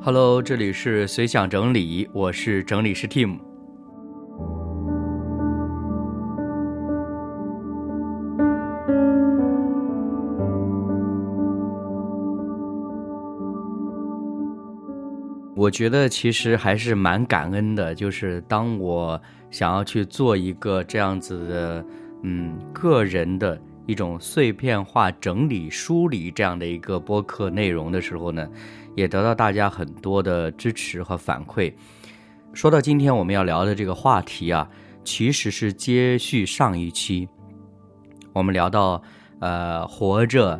Hello，这里是随想整理，我是整理师 Tim。我觉得其实还是蛮感恩的，就是当我想要去做一个这样子的，嗯，个人的一种碎片化整理梳理这样的一个播客内容的时候呢，也得到大家很多的支持和反馈。说到今天我们要聊的这个话题啊，其实是接续上一期，我们聊到呃《活着》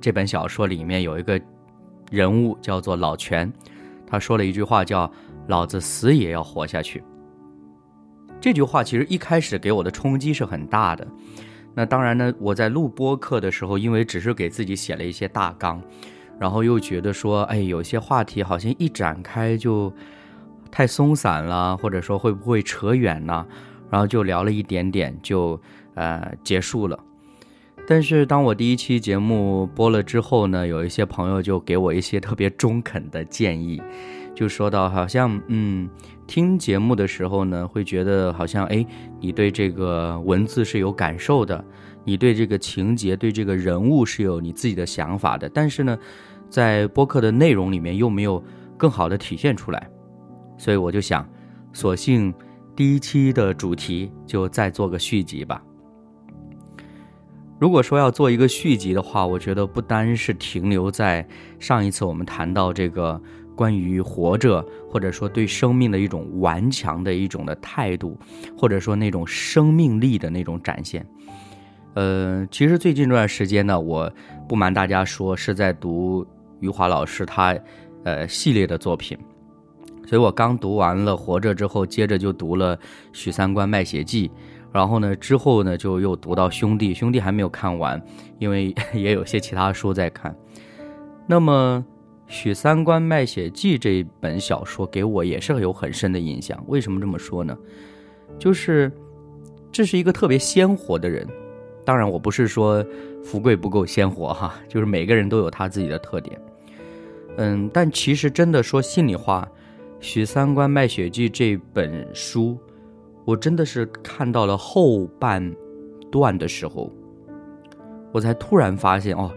这本小说里面有一个人物叫做老全。他说了一句话，叫“老子死也要活下去”。这句话其实一开始给我的冲击是很大的。那当然呢，我在录播课的时候，因为只是给自己写了一些大纲，然后又觉得说，哎，有些话题好像一展开就太松散了，或者说会不会扯远呢？然后就聊了一点点，就呃结束了。但是当我第一期节目播了之后呢，有一些朋友就给我一些特别中肯的建议，就说到好像嗯，听节目的时候呢，会觉得好像哎，你对这个文字是有感受的，你对这个情节、对这个人物是有你自己的想法的，但是呢，在播客的内容里面又没有更好的体现出来，所以我就想，索性第一期的主题就再做个续集吧。如果说要做一个续集的话，我觉得不单是停留在上一次我们谈到这个关于活着，或者说对生命的一种顽强的一种的态度，或者说那种生命力的那种展现。呃，其实最近这段时间呢，我不瞒大家说，是在读余华老师他呃系列的作品，所以我刚读完了《活着》之后，接着就读了《许三观卖血记》。然后呢，之后呢，就又读到兄弟，兄弟还没有看完，因为 也有些其他书在看。那么《许三观卖血记》这一本小说给我也是有很深的印象。为什么这么说呢？就是这是一个特别鲜活的人。当然，我不是说富贵不够鲜活哈，就是每个人都有他自己的特点。嗯，但其实真的说心里话，《许三观卖血记》这本书。我真的是看到了后半段的时候，我才突然发现哦，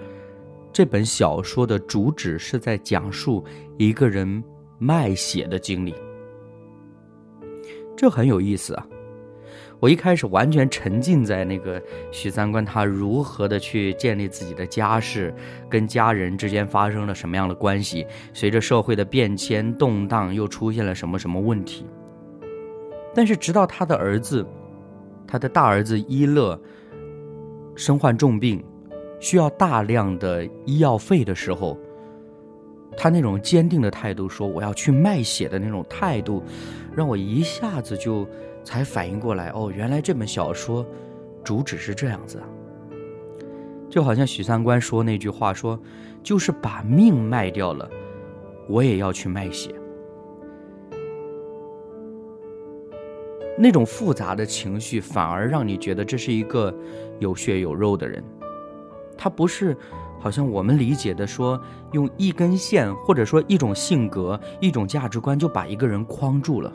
这本小说的主旨是在讲述一个人卖血的经历，这很有意思啊！我一开始完全沉浸在那个许三观他如何的去建立自己的家世，跟家人之间发生了什么样的关系，随着社会的变迁动荡，又出现了什么什么问题。但是，直到他的儿子，他的大儿子伊乐身患重病，需要大量的医药费的时候，他那种坚定的态度，说我要去卖血的那种态度，让我一下子就才反应过来，哦，原来这本小说主旨是这样子啊！就好像许三观说那句话，说就是把命卖掉了，我也要去卖血。那种复杂的情绪，反而让你觉得这是一个有血有肉的人。他不是好像我们理解的说，用一根线或者说一种性格、一种价值观就把一个人框住了。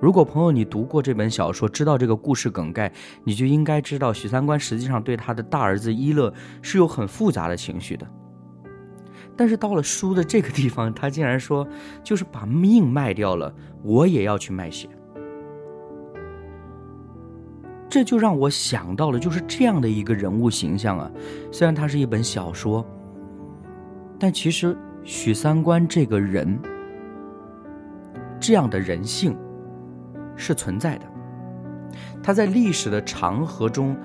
如果朋友你读过这本小说，知道这个故事梗概，你就应该知道许三观实际上对他的大儿子一乐是有很复杂的情绪的。但是到了书的这个地方，他竟然说，就是把命卖掉了，我也要去卖血。这就让我想到了，就是这样的一个人物形象啊。虽然它是一本小说，但其实许三观这个人，这样的人性是存在的。他在历史的长河中，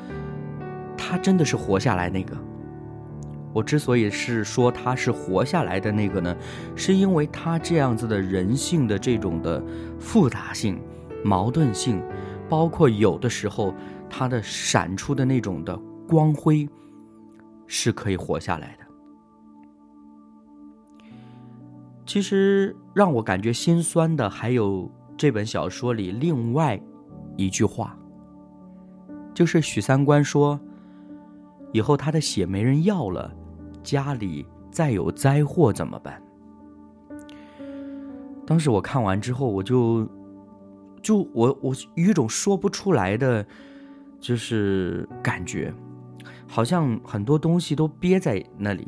他真的是活下来那个。我之所以是说他是活下来的那个呢，是因为他这样子的人性的这种的复杂性、矛盾性。包括有的时候，它的闪出的那种的光辉，是可以活下来的。其实让我感觉心酸的，还有这本小说里另外一句话，就是许三观说：“以后他的血没人要了，家里再有灾祸怎么办？”当时我看完之后，我就就我我有一种说不出来的，就是感觉，好像很多东西都憋在那里，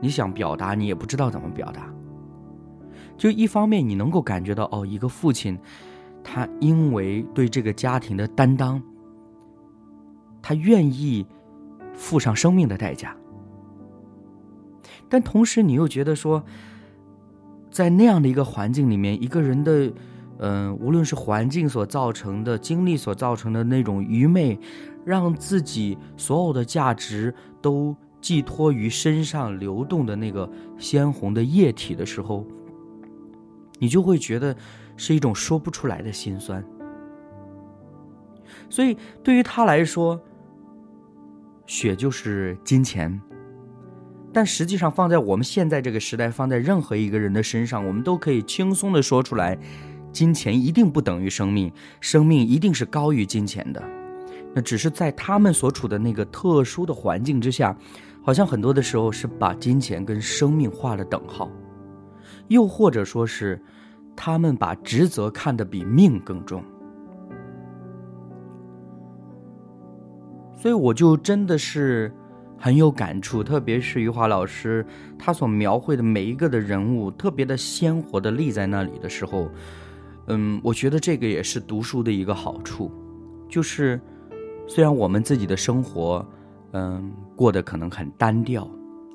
你想表达，你也不知道怎么表达。就一方面，你能够感觉到，哦，一个父亲，他因为对这个家庭的担当，他愿意付上生命的代价。但同时，你又觉得说，在那样的一个环境里面，一个人的，嗯，无论是环境所造成的、经历所造成的那种愚昧，让自己所有的价值都寄托于身上流动的那个鲜红的液体的时候，你就会觉得是一种说不出来的心酸。所以，对于他来说，血就是金钱。但实际上，放在我们现在这个时代，放在任何一个人的身上，我们都可以轻松的说出来：金钱一定不等于生命，生命一定是高于金钱的。那只是在他们所处的那个特殊的环境之下，好像很多的时候是把金钱跟生命画了等号，又或者说是他们把职责看得比命更重。所以我就真的是。很有感触，特别是余华老师他所描绘的每一个的人物，特别的鲜活的立在那里的时候，嗯，我觉得这个也是读书的一个好处，就是虽然我们自己的生活，嗯，过得可能很单调，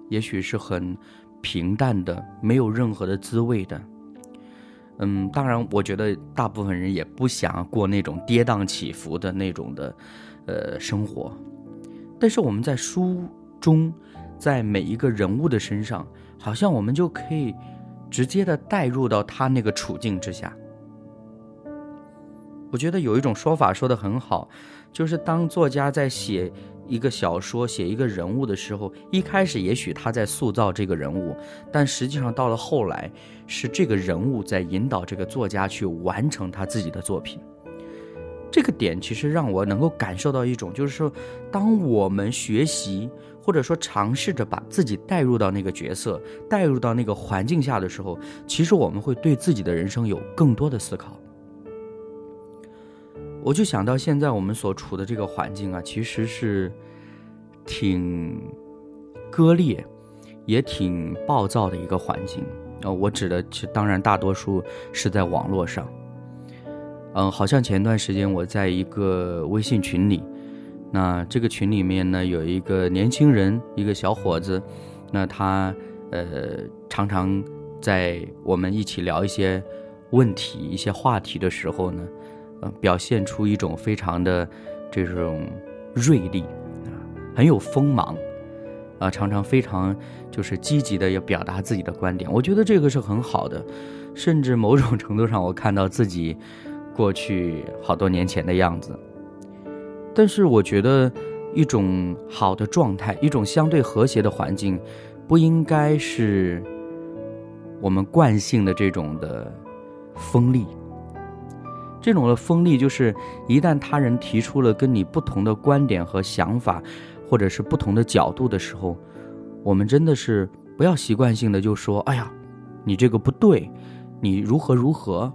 也许是很平淡的，没有任何的滋味的，嗯，当然，我觉得大部分人也不想过那种跌宕起伏的那种的，呃，生活。但是我们在书中，在每一个人物的身上，好像我们就可以直接的带入到他那个处境之下。我觉得有一种说法说的很好，就是当作家在写一个小说、写一个人物的时候，一开始也许他在塑造这个人物，但实际上到了后来，是这个人物在引导这个作家去完成他自己的作品。这个点其实让我能够感受到一种，就是说，当我们学习或者说尝试着把自己带入到那个角色、带入到那个环境下的时候，其实我们会对自己的人生有更多的思考。我就想到现在我们所处的这个环境啊，其实是挺割裂，也挺暴躁的一个环境啊。我指的，其实当然大多数是在网络上。嗯，好像前段时间我在一个微信群里，那这个群里面呢有一个年轻人，一个小伙子，那他呃常常在我们一起聊一些问题、一些话题的时候呢，表现出一种非常的这种锐利啊，很有锋芒啊，常常非常就是积极的要表达自己的观点。我觉得这个是很好的，甚至某种程度上我看到自己。过去好多年前的样子，但是我觉得一种好的状态，一种相对和谐的环境，不应该是我们惯性的这种的锋利。这种的锋利，就是一旦他人提出了跟你不同的观点和想法，或者是不同的角度的时候，我们真的是不要习惯性的就说：“哎呀，你这个不对，你如何如何。”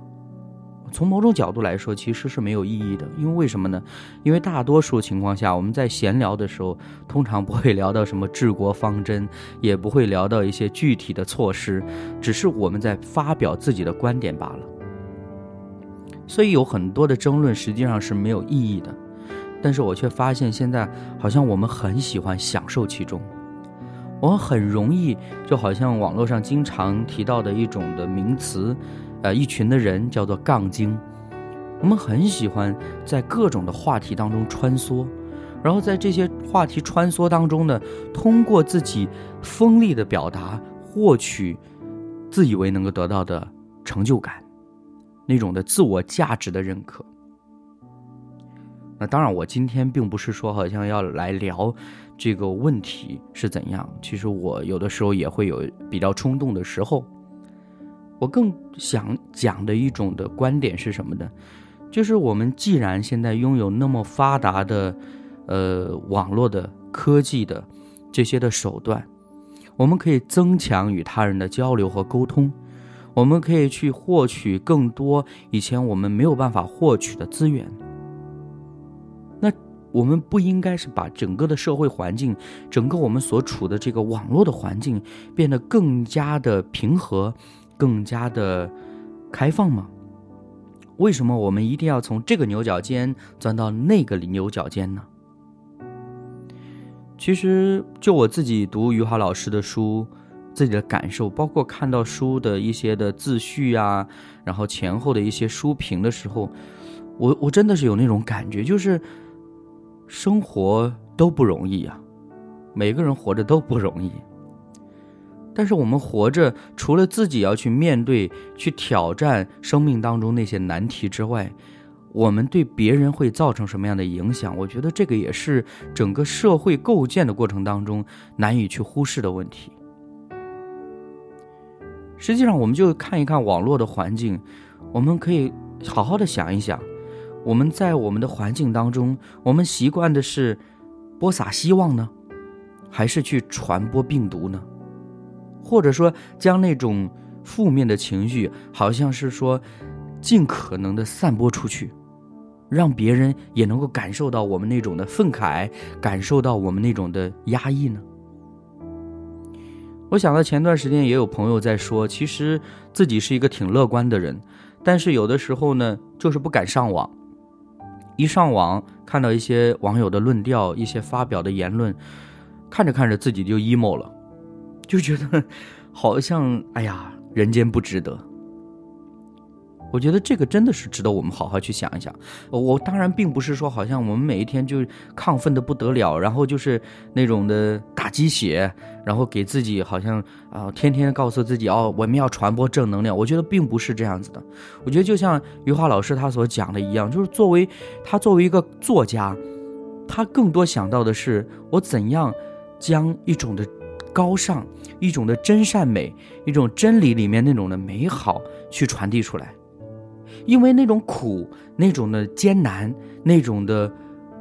从某种角度来说，其实是没有意义的，因为为什么呢？因为大多数情况下，我们在闲聊的时候，通常不会聊到什么治国方针，也不会聊到一些具体的措施，只是我们在发表自己的观点罢了。所以有很多的争论实际上是没有意义的，但是我却发现现在好像我们很喜欢享受其中，我们很容易就好像网络上经常提到的一种的名词。呃，一群的人叫做杠精，我们很喜欢在各种的话题当中穿梭，然后在这些话题穿梭当中呢，通过自己锋利的表达，获取自以为能够得到的成就感，那种的自我价值的认可。那当然，我今天并不是说好像要来聊这个问题是怎样，其实我有的时候也会有比较冲动的时候。我更想讲的一种的观点是什么呢？就是我们既然现在拥有那么发达的，呃，网络的科技的这些的手段，我们可以增强与他人的交流和沟通，我们可以去获取更多以前我们没有办法获取的资源。那我们不应该是把整个的社会环境，整个我们所处的这个网络的环境变得更加的平和，更加的开放吗？为什么我们一定要从这个牛角尖钻到那个牛角尖呢？其实，就我自己读余华老师的书，自己的感受，包括看到书的一些的自序啊，然后前后的一些书评的时候，我我真的是有那种感觉，就是生活都不容易啊，每个人活着都不容易。但是我们活着，除了自己要去面对、去挑战生命当中那些难题之外，我们对别人会造成什么样的影响？我觉得这个也是整个社会构建的过程当中难以去忽视的问题。实际上，我们就看一看网络的环境，我们可以好好的想一想，我们在我们的环境当中，我们习惯的是播撒希望呢，还是去传播病毒呢？或者说，将那种负面的情绪，好像是说，尽可能的散播出去，让别人也能够感受到我们那种的愤慨，感受到我们那种的压抑呢？我想到前段时间也有朋友在说，其实自己是一个挺乐观的人，但是有的时候呢，就是不敢上网。一上网看到一些网友的论调，一些发表的言论，看着看着自己就 emo 了。就觉得 好像哎呀，人间不值得。我觉得这个真的是值得我们好好去想一想。我当然并不是说好像我们每一天就亢奋的不得了，然后就是那种的打鸡血，然后给自己好像啊天天告诉自己哦，我们要传播正能量。我觉得并不是这样子的。我觉得就像余华老师他所讲的一样，就是作为他作为一个作家，他更多想到的是我怎样将一种的。高尚一种的真善美，一种真理里面那种的美好去传递出来，因为那种苦、那种的艰难、那种的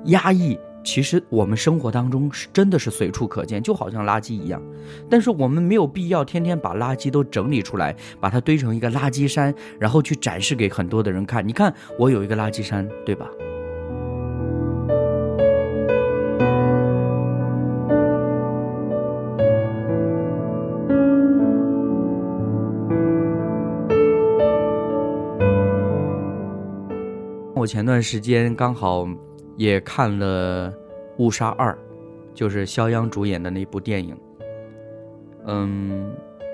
压抑，其实我们生活当中是真的是随处可见，就好像垃圾一样。但是我们没有必要天天把垃圾都整理出来，把它堆成一个垃圾山，然后去展示给很多的人看。你看，我有一个垃圾山，对吧？前段时间刚好也看了《误杀二》，就是肖央主演的那部电影。嗯，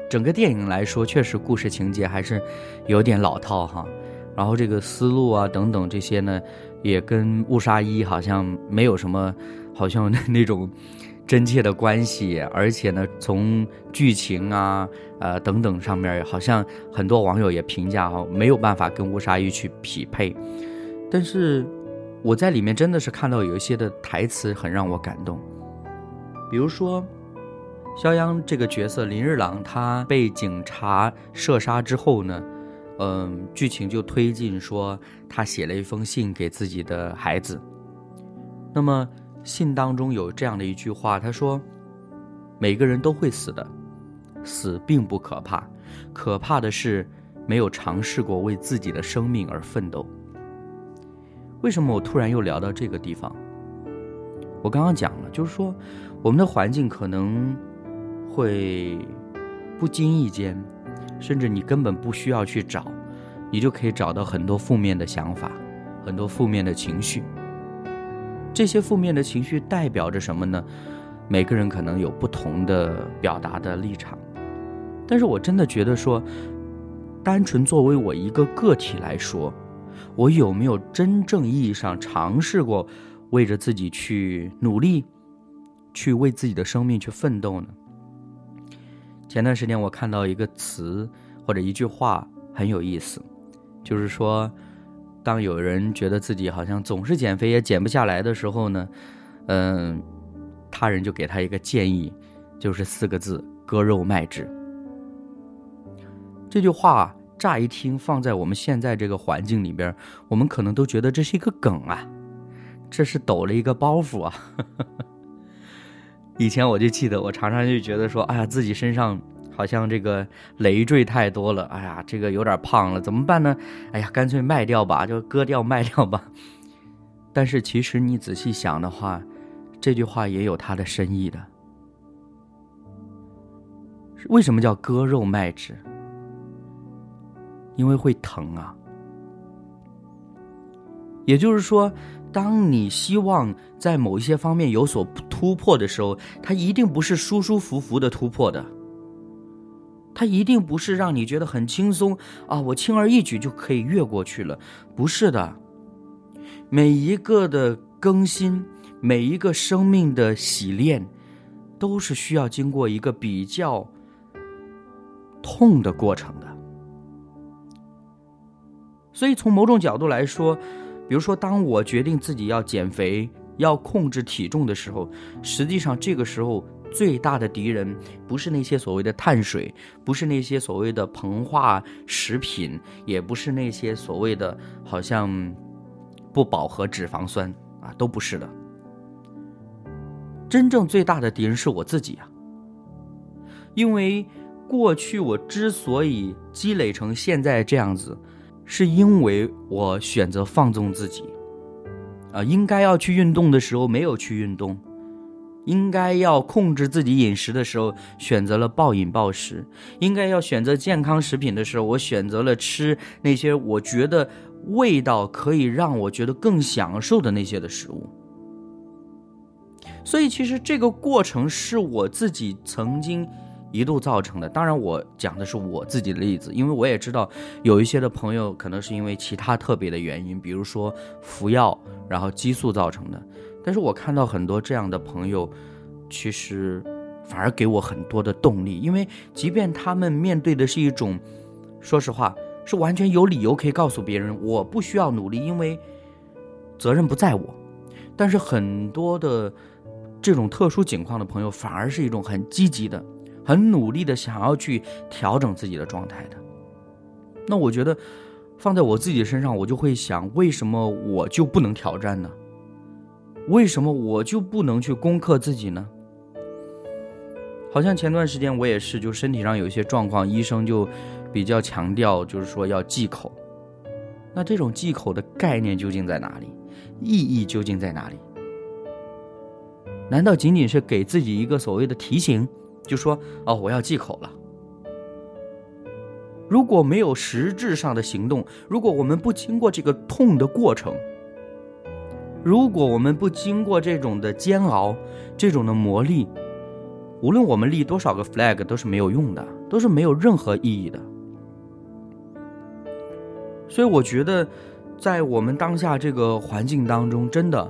整个电影来说，确实故事情节还是有点老套哈。然后这个思路啊等等这些呢，也跟《误杀一》好像没有什么，好像那种真切的关系。而且呢，从剧情啊呃等等上面，好像很多网友也评价哈，没有办法跟《误杀一》去匹配。但是，我在里面真的是看到有一些的台词很让我感动，比如说，肖央这个角色林日朗，他被警察射杀之后呢，嗯，剧情就推进说他写了一封信给自己的孩子。那么信当中有这样的一句话，他说：“每个人都会死的，死并不可怕，可怕的是没有尝试过为自己的生命而奋斗。”为什么我突然又聊到这个地方？我刚刚讲了，就是说，我们的环境可能会不经意间，甚至你根本不需要去找，你就可以找到很多负面的想法，很多负面的情绪。这些负面的情绪代表着什么呢？每个人可能有不同的表达的立场，但是我真的觉得说，单纯作为我一个个体来说。我有没有真正意义上尝试过为着自己去努力，去为自己的生命去奋斗呢？前段时间我看到一个词或者一句话很有意思，就是说，当有人觉得自己好像总是减肥也减不下来的时候呢，嗯，他人就给他一个建议，就是四个字：割肉卖脂。这句话。乍一听，放在我们现在这个环境里边，我们可能都觉得这是一个梗啊，这是抖了一个包袱啊。以前我就记得，我常常就觉得说，哎呀，自己身上好像这个累赘太多了，哎呀，这个有点胖了，怎么办呢？哎呀，干脆卖掉吧，就割掉卖掉吧。但是其实你仔细想的话，这句话也有它的深意的。为什么叫割肉卖脂？因为会疼啊。也就是说，当你希望在某一些方面有所突破的时候，它一定不是舒舒服服的突破的。它一定不是让你觉得很轻松啊，我轻而易举就可以越过去了。不是的，每一个的更新，每一个生命的洗炼，都是需要经过一个比较痛的过程的。所以从某种角度来说，比如说，当我决定自己要减肥、要控制体重的时候，实际上这个时候。最大的敌人不是那些所谓的碳水，不是那些所谓的膨化食品，也不是那些所谓的好像不饱和脂肪酸啊，都不是的。真正最大的敌人是我自己啊！因为过去我之所以积累成现在这样子，是因为我选择放纵自己啊，应该要去运动的时候没有去运动。应该要控制自己饮食的时候，选择了暴饮暴食；应该要选择健康食品的时候，我选择了吃那些我觉得味道可以让我觉得更享受的那些的食物。所以，其实这个过程是我自己曾经一度造成的。当然，我讲的是我自己的例子，因为我也知道有一些的朋友可能是因为其他特别的原因，比如说服药，然后激素造成的。但是我看到很多这样的朋友，其实反而给我很多的动力，因为即便他们面对的是一种，说实话是完全有理由可以告诉别人我不需要努力，因为责任不在我。但是很多的这种特殊情况的朋友，反而是一种很积极的、很努力的想要去调整自己的状态的。那我觉得放在我自己身上，我就会想，为什么我就不能挑战呢？为什么我就不能去攻克自己呢？好像前段时间我也是，就身体上有一些状况，医生就比较强调，就是说要忌口。那这种忌口的概念究竟在哪里？意义究竟在哪里？难道仅仅是给自己一个所谓的提醒，就说哦我要忌口了？如果没有实质上的行动，如果我们不经过这个痛的过程，如果我们不经过这种的煎熬，这种的磨砺，无论我们立多少个 flag 都是没有用的，都是没有任何意义的。所以我觉得，在我们当下这个环境当中，真的，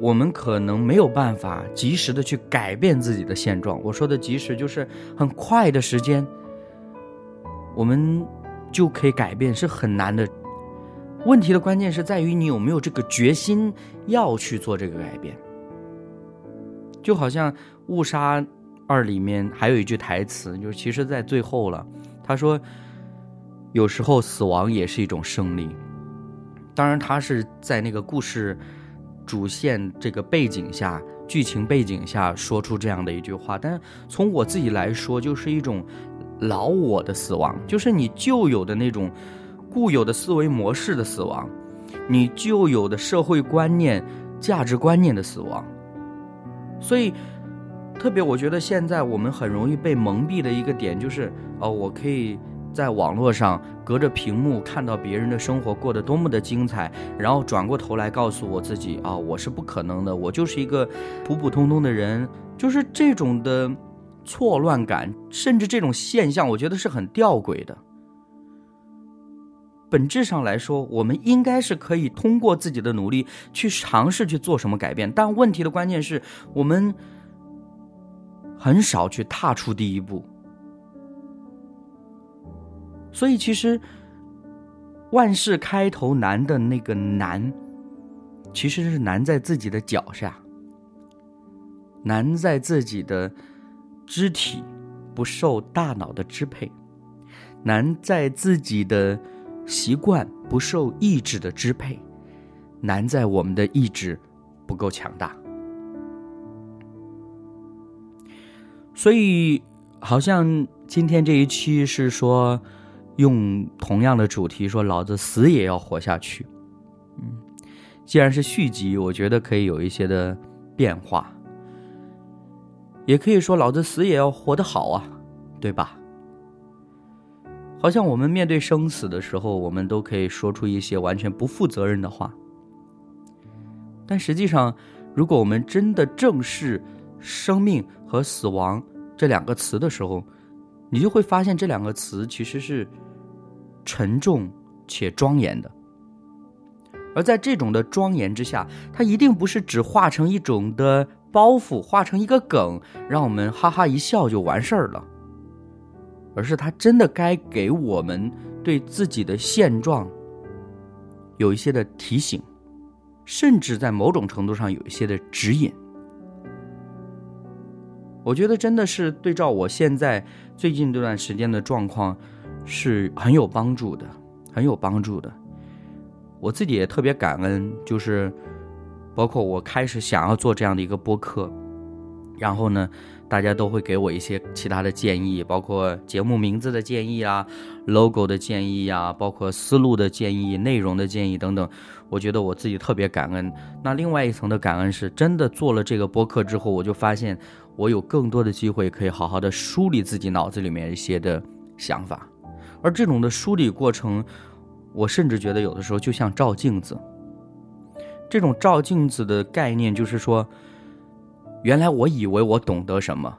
我们可能没有办法及时的去改变自己的现状。我说的及时，就是很快的时间，我们就可以改变，是很难的。问题的关键是在于你有没有这个决心要去做这个改变。就好像《误杀二》里面还有一句台词，就是其实在最后了，他说：“有时候死亡也是一种胜利。”当然，他是在那个故事主线这个背景下、剧情背景下说出这样的一句话。但从我自己来说，就是一种老我的死亡，就是你旧有的那种。固有的思维模式的死亡，你旧有的社会观念、价值观念的死亡。所以，特别我觉得现在我们很容易被蒙蔽的一个点就是，哦，我可以在网络上隔着屏幕看到别人的生活过得多么的精彩，然后转过头来告诉我自己，啊，我是不可能的，我就是一个普普通通的人，就是这种的错乱感，甚至这种现象，我觉得是很吊诡的。本质上来说，我们应该是可以通过自己的努力去尝试去做什么改变，但问题的关键是我们很少去踏出第一步。所以，其实万事开头难的那个难，其实是难在自己的脚下，难在自己的肢体不受大脑的支配，难在自己的。习惯不受意志的支配，难在我们的意志不够强大。所以，好像今天这一期是说用同样的主题，说老子死也要活下去。嗯，既然是续集，我觉得可以有一些的变化，也可以说老子死也要活得好啊，对吧？好像我们面对生死的时候，我们都可以说出一些完全不负责任的话。但实际上，如果我们真的正视生命和死亡这两个词的时候，你就会发现这两个词其实是沉重且庄严的。而在这种的庄严之下，它一定不是只化成一种的包袱，化成一个梗，让我们哈哈一笑就完事儿了。而是他真的该给我们对自己的现状有一些的提醒，甚至在某种程度上有一些的指引。我觉得真的是对照我现在最近这段时间的状况是很有帮助的，很有帮助的。我自己也特别感恩，就是包括我开始想要做这样的一个播客，然后呢。大家都会给我一些其他的建议，包括节目名字的建议啊，logo 的建议呀，包括思路的建议、内容的建议等等。我觉得我自己特别感恩。那另外一层的感恩是真的做了这个播客之后，我就发现我有更多的机会可以好好的梳理自己脑子里面一些的想法。而这种的梳理过程，我甚至觉得有的时候就像照镜子。这种照镜子的概念就是说。原来我以为我懂得什么，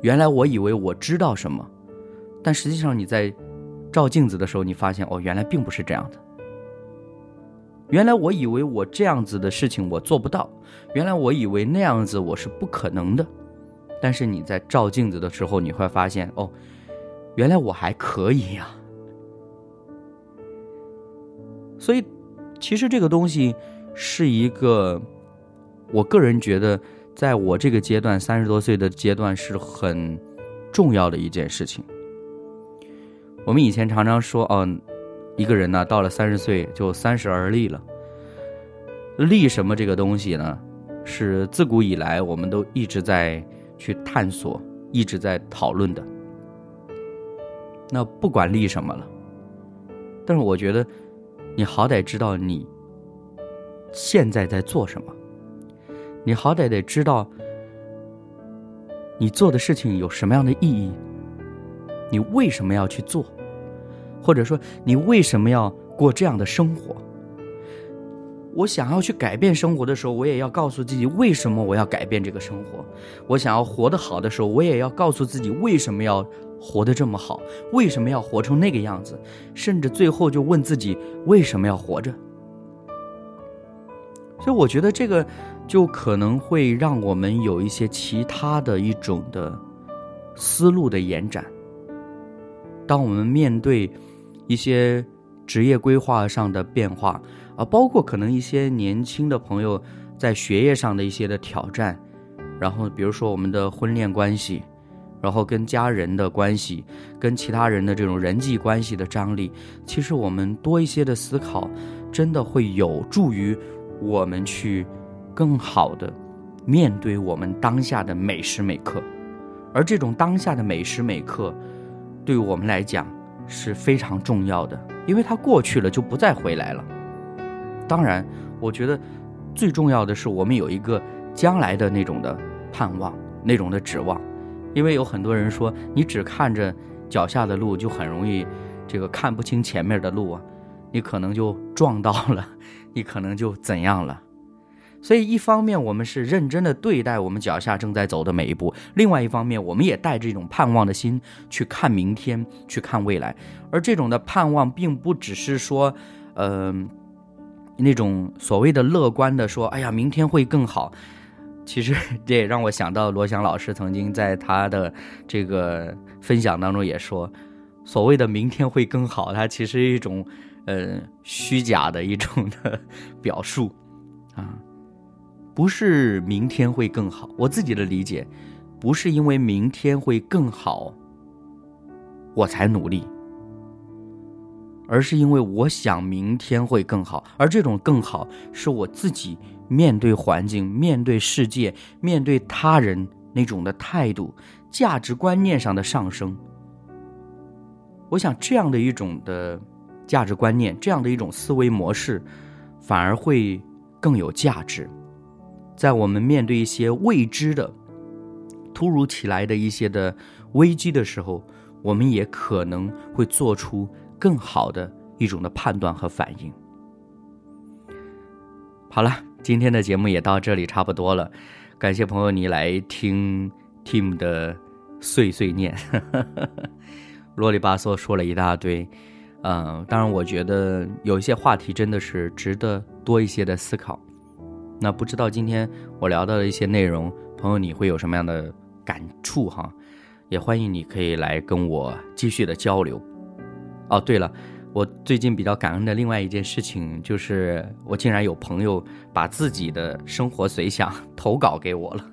原来我以为我知道什么，但实际上你在照镜子的时候，你发现哦，原来并不是这样的。原来我以为我这样子的事情我做不到，原来我以为那样子我是不可能的，但是你在照镜子的时候，你会发现哦，原来我还可以呀。所以，其实这个东西是一个，我个人觉得。在我这个阶段，三十多岁的阶段是很重要的一件事情。我们以前常常说，哦，一个人呢，到了三十岁就三十而立了。立什么这个东西呢？是自古以来我们都一直在去探索、一直在讨论的。那不管立什么了，但是我觉得，你好歹知道你现在在做什么。你好歹得知道，你做的事情有什么样的意义，你为什么要去做，或者说你为什么要过这样的生活？我想要去改变生活的时候，我也要告诉自己为什么我要改变这个生活。我想要活得好的时候，我也要告诉自己为什么要活得这么好，为什么要活成那个样子，甚至最后就问自己为什么要活着。所以我觉得这个。就可能会让我们有一些其他的一种的思路的延展。当我们面对一些职业规划上的变化啊，包括可能一些年轻的朋友在学业上的一些的挑战，然后比如说我们的婚恋关系，然后跟家人的关系，跟其他人的这种人际关系的张力，其实我们多一些的思考，真的会有助于我们去。更好的面对我们当下的每时每刻，而这种当下的每时每刻，对我们来讲是非常重要的，因为它过去了就不再回来了。当然，我觉得最重要的是我们有一个将来的那种的盼望，那种的指望，因为有很多人说你只看着脚下的路，就很容易这个看不清前面的路啊，你可能就撞到了，你可能就怎样了。所以，一方面我们是认真的对待我们脚下正在走的每一步；另外一方面，我们也带着一种盼望的心去看明天，去看未来。而这种的盼望，并不只是说，嗯，那种所谓的乐观的说：“哎呀，明天会更好。”其实 这也让我想到罗翔老师曾经在他的这个分享当中也说：“所谓的明天会更好，它其实是一种，呃，虚假的一种的 表述，啊。”不是明天会更好，我自己的理解，不是因为明天会更好，我才努力，而是因为我想明天会更好，而这种更好是我自己面对环境、面对世界、面对他人那种的态度、价值观念上的上升，我想这样的一种的价值观念，这样的一种思维模式，反而会更有价值。在我们面对一些未知的、突如其来的一些的危机的时候，我们也可能会做出更好的一种的判断和反应。好了，今天的节目也到这里差不多了，感谢朋友你来听 Tim 的碎碎念，啰里吧嗦说了一大堆，嗯，当然我觉得有一些话题真的是值得多一些的思考。那不知道今天我聊到的一些内容，朋友你会有什么样的感触哈？也欢迎你可以来跟我继续的交流。哦，对了。我最近比较感恩的另外一件事情，就是我竟然有朋友把自己的生活随想 投稿给我了。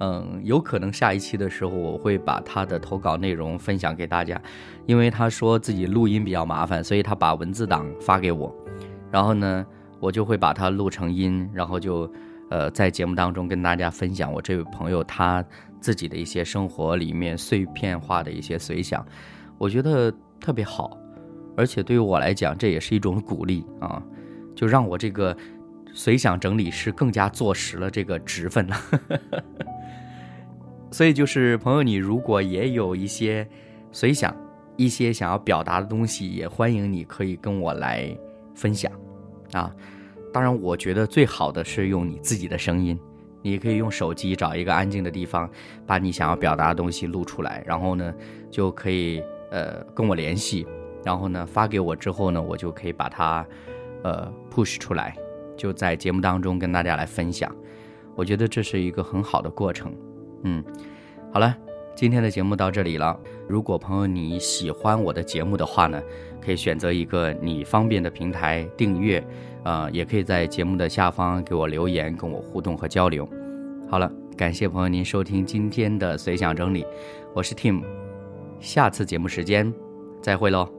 嗯，有可能下一期的时候我会把他的投稿内容分享给大家，因为他说自己录音比较麻烦，所以他把文字档发给我，然后呢，我就会把它录成音，然后就呃在节目当中跟大家分享我这位朋友他自己的一些生活里面碎片化的一些随想，我觉得特别好。而且对于我来讲，这也是一种鼓励啊，就让我这个随想整理师更加坐实了这个职分了。所以就是朋友，你如果也有一些随想、一些想要表达的东西，也欢迎你可以跟我来分享啊。当然，我觉得最好的是用你自己的声音，你可以用手机找一个安静的地方，把你想要表达的东西录出来，然后呢，就可以呃跟我联系。然后呢，发给我之后呢，我就可以把它，呃，push 出来，就在节目当中跟大家来分享。我觉得这是一个很好的过程。嗯，好了，今天的节目到这里了。如果朋友你喜欢我的节目的话呢，可以选择一个你方便的平台订阅，呃，也可以在节目的下方给我留言，跟我互动和交流。好了，感谢朋友您收听今天的随想整理，我是 Tim，下次节目时间再会喽。